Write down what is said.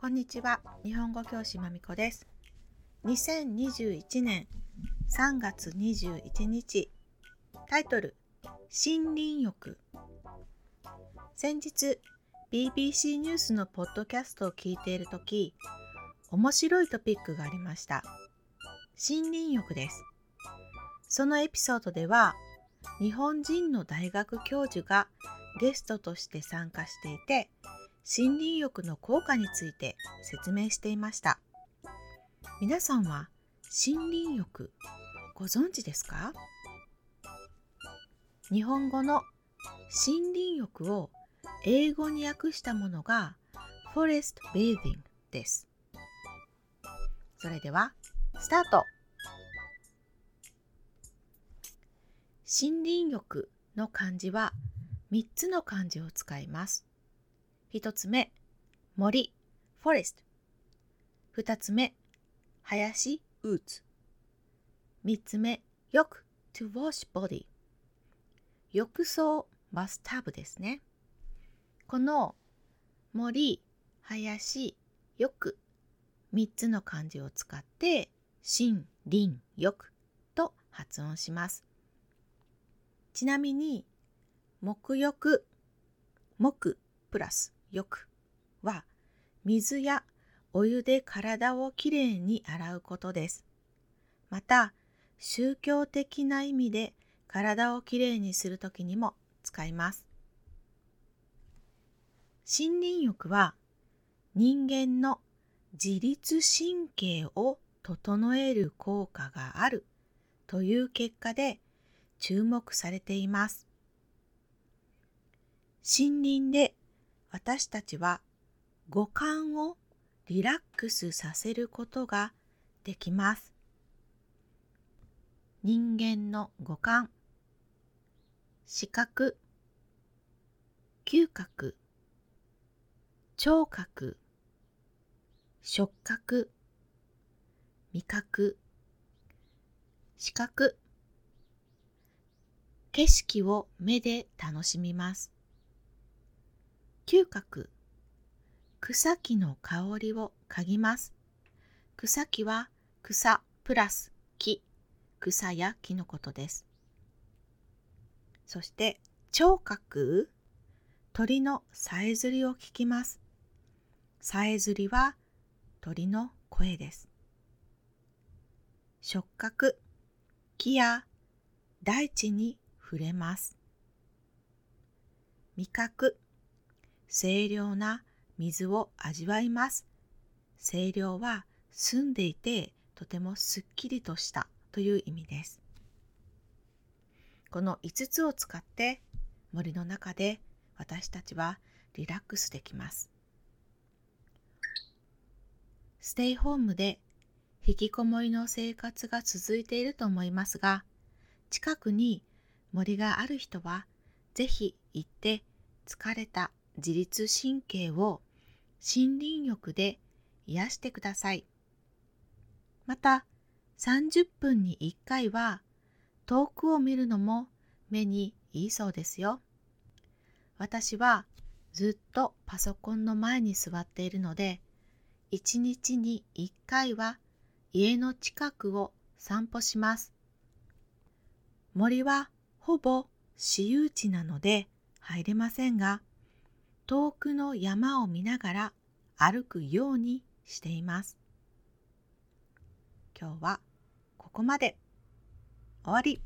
こんにちは。日本語教師まみこです。2021年3月21日タイトル森林浴。先日 BBC ニュースのポッドキャストを聞いている時面白いトピックがありました。森林浴です。そのエピソードでは日本人の大学教授がゲストとして参加していて森林浴の効果について説明していました。皆さんは森林浴ご存知ですか？日本語の森林浴を英語に訳したものが Forest Bathing です。それではスタート。森林浴の漢字は3つの漢字を使います。1つ目、森、forest。2つ目、林、woods。3つ目、浴、to wash body。浴槽、バスタブですね。この森、林、浴、3つの漢字を使って、森林浴と発音します。ちなみに、沐浴、沐プラス浴は水やお湯で体をきれいに洗うことです。また、宗教的な意味で体をきれいにするときにも使います。森林浴は人間の自律神経を整える効果があるという結果で注目されています。森林で私たちは五感をリラックスさせることができます。人間の五感。視覚。嗅覚。聴覚。触覚。味覚。視覚。景色を目で楽しみます。嗅覚草木の香りを嗅ぎます。草木は草プラス木、草や木のことです。そして聴覚鳥のさえずりを聞きます。さえずりは鳥の声です。触覚木や大地に触れます。味覚清涼な水を味わいます。清涼は澄んでいてとてもすっきりとしたという意味です。この5つを使って森の中で私たちはリラックスできます。ステイホームで引きこもりの生活が続いていると思いますが、近くに森がある人はぜひ行って疲れた自律神経を森林浴で癒してください。また、30分に1回は遠くを見るのも目にいいそうですよ。私はずっとパソコンの前に座っているので、1日に1回は家の近くを散歩します。森はほぼ私有地なので入れませんが、遠くの山を見ながら歩くようにしています。今日はここまで。終わり。